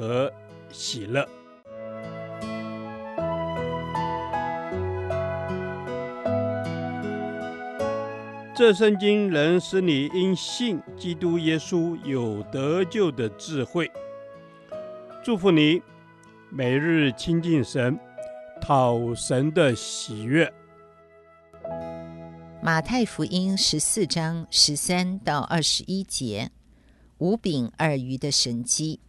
和喜乐。这圣经能使你因信基督耶稣有得救的智慧。祝福你，每日亲近神，讨神的喜悦。马太福音十四章十三到二十一节，五饼二鱼的神迹。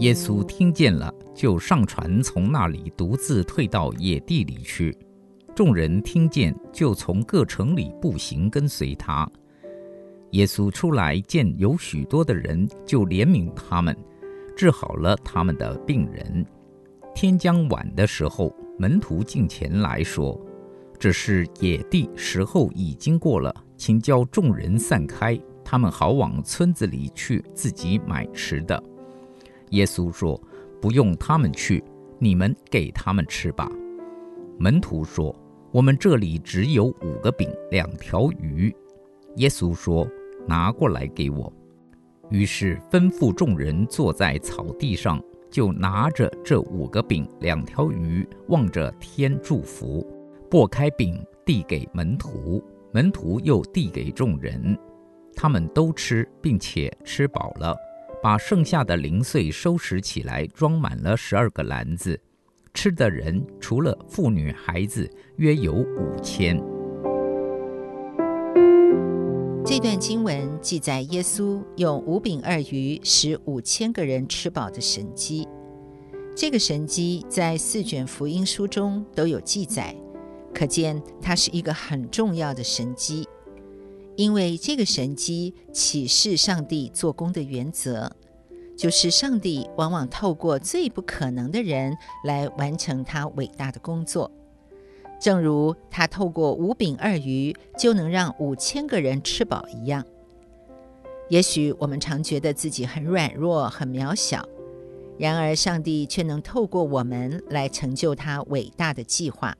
耶稣听见了，就上船，从那里独自退到野地里去。众人听见，就从各城里步行跟随他。耶稣出来见有许多的人，就怜悯他们，治好了他们的病人。天将晚的时候，门徒进前来说：“这是野地，时候已经过了，请叫众人散开，他们好往村子里去，自己买吃的。”耶稣说：“不用他们去，你们给他们吃吧。”门徒说：“我们这里只有五个饼，两条鱼。”耶稣说：“拿过来给我。”于是吩咐众人坐在草地上，就拿着这五个饼，两条鱼，望着天祝福，拨开饼递给门徒，门徒又递给众人，他们都吃，并且吃饱了。把剩下的零碎收拾起来，装满了十二个篮子。吃的人除了妇女孩子，约有五千。这段经文记载耶稣用五饼二鱼使五千个人吃饱的神迹。这个神迹在四卷福音书中都有记载，可见它是一个很重要的神迹。因为这个神迹启示上帝做工的原则，就是上帝往往透过最不可能的人来完成他伟大的工作。正如他透过五饼二鱼就能让五千个人吃饱一样。也许我们常觉得自己很软弱、很渺小，然而上帝却能透过我们来成就他伟大的计划。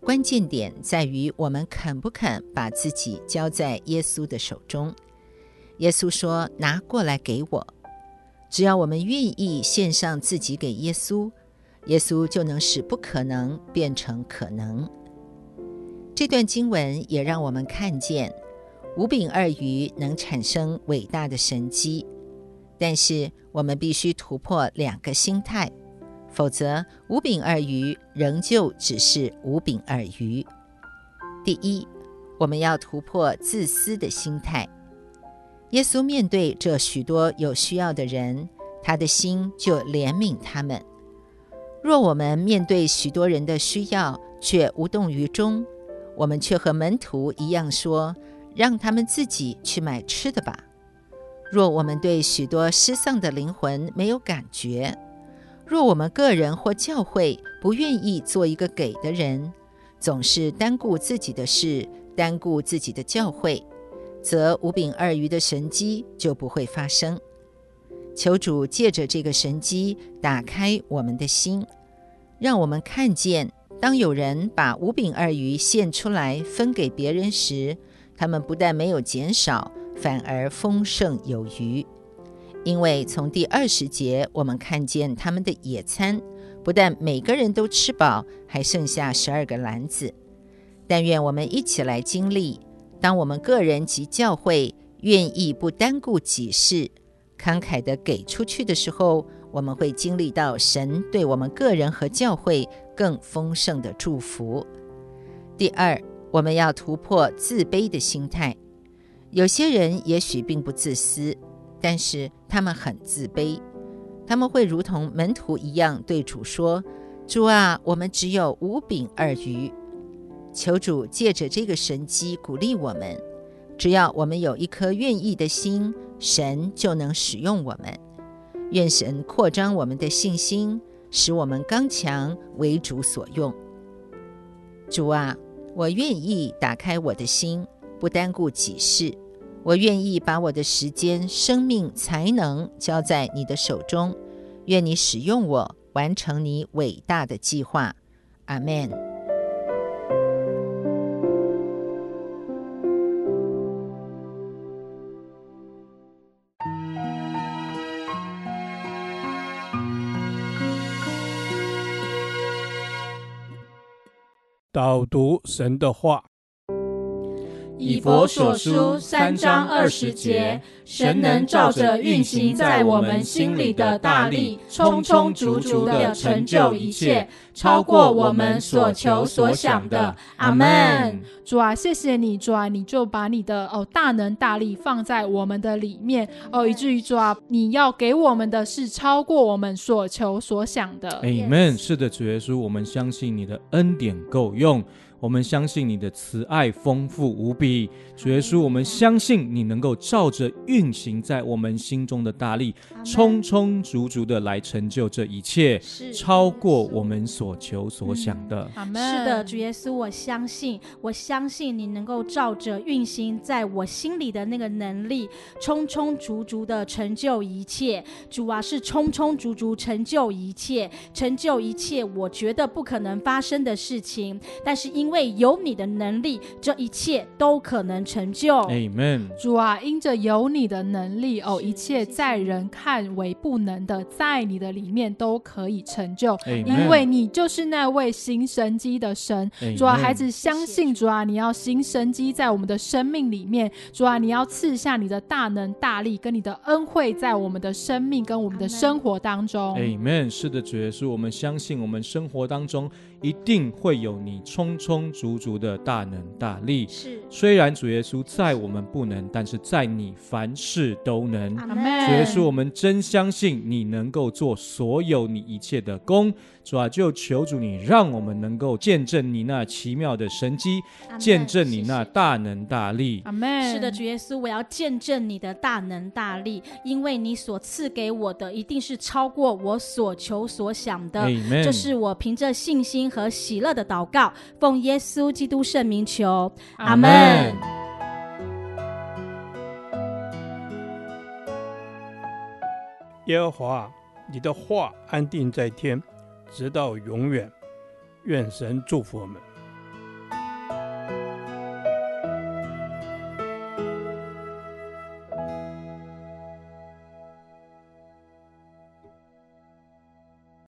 关键点在于我们肯不肯把自己交在耶稣的手中。耶稣说：“拿过来给我。”只要我们愿意献上自己给耶稣，耶稣就能使不可能变成可能。这段经文也让我们看见五饼二鱼能产生伟大的神迹，但是我们必须突破两个心态。否则，五饼二鱼仍旧只是五饼二鱼。第一，我们要突破自私的心态。耶稣面对这许多有需要的人，他的心就怜悯他们。若我们面对许多人的需要却无动于衷，我们却和门徒一样说：“让他们自己去买吃的吧。”若我们对许多失丧的灵魂没有感觉，若我们个人或教会不愿意做一个给的人，总是单顾自己的事，单顾自己的教会，则五饼二鱼的神迹就不会发生。求主借着这个神机打开我们的心，让我们看见，当有人把五饼二鱼献出来分给别人时，他们不但没有减少，反而丰盛有余。因为从第二十节，我们看见他们的野餐，不但每个人都吃饱，还剩下十二个篮子。但愿我们一起来经历，当我们个人及教会愿意不单顾己事，慷慨地给出去的时候，我们会经历到神对我们个人和教会更丰盛的祝福。第二，我们要突破自卑的心态。有些人也许并不自私，但是他们很自卑。他们会如同门徒一样对主说：“主啊，我们只有五饼二鱼。”求主借着这个神机鼓励我们，只要我们有一颗愿意的心，神就能使用我们。愿神扩张我们的信心，使我们刚强，为主所用。主啊，我愿意打开我的心，不单顾己事。我愿意把我的时间、生命、才能交在你的手中，愿你使用我，完成你伟大的计划。阿门。导读神的话。以佛所书三章二十节，神能照着运行在我们心里的大力，充充足足的成就一切，超过我们所求所想的。阿门。主啊，谢谢你，主啊，你就把你的哦大能大力放在我们的里面哦，以至于主啊，你要给我们的是超过我们所求所想的。阿门。是的，主耶稣，我们相信你的恩典够用。我们相信你的慈爱丰富无比，主耶稣，我们相信你能够照着运行在我们心中的大力，充充足足的来成就这一切，超过我们所求所想的。是的，主耶稣，我相信，我相信你能够照着运行在我心里的那个能力，充充足足的成就一切。主啊，是充充足足成就一切，成就一切我觉得不可能发生的事情，但是因为因为有你的能力，这一切都可能成就。Amen。主啊，因着有你的能力，哦，一切在人看为不能的，在你的里面都可以成就。Amen。因为你就是那位行神机的神。Amen。主啊，孩子相信主啊，你要行神机在我们的生命里面。主啊，你要赐下你的大能大力跟你的恩惠在我们的生命跟我们的生活当中。Amen。是的，主耶稣，我们相信我们生活当中一定会有你充充。足足的大能大力，是虽然主耶稣在我们不能，但是在你凡事都能。主耶稣，我们真相信你能够做所有你一切的功。主啊，就求主你让我们能够见证你那奇妙的神迹，见证你那大能大力。阿门。是的，主耶稣，我要见证你的大能大力，因为你所赐给我的一定是超过我所求所想的。这是我凭着信心和喜乐的祷告，奉耶稣基督圣名求。阿门。耶和华，你的话安定在天。直到永远，愿神祝福我们。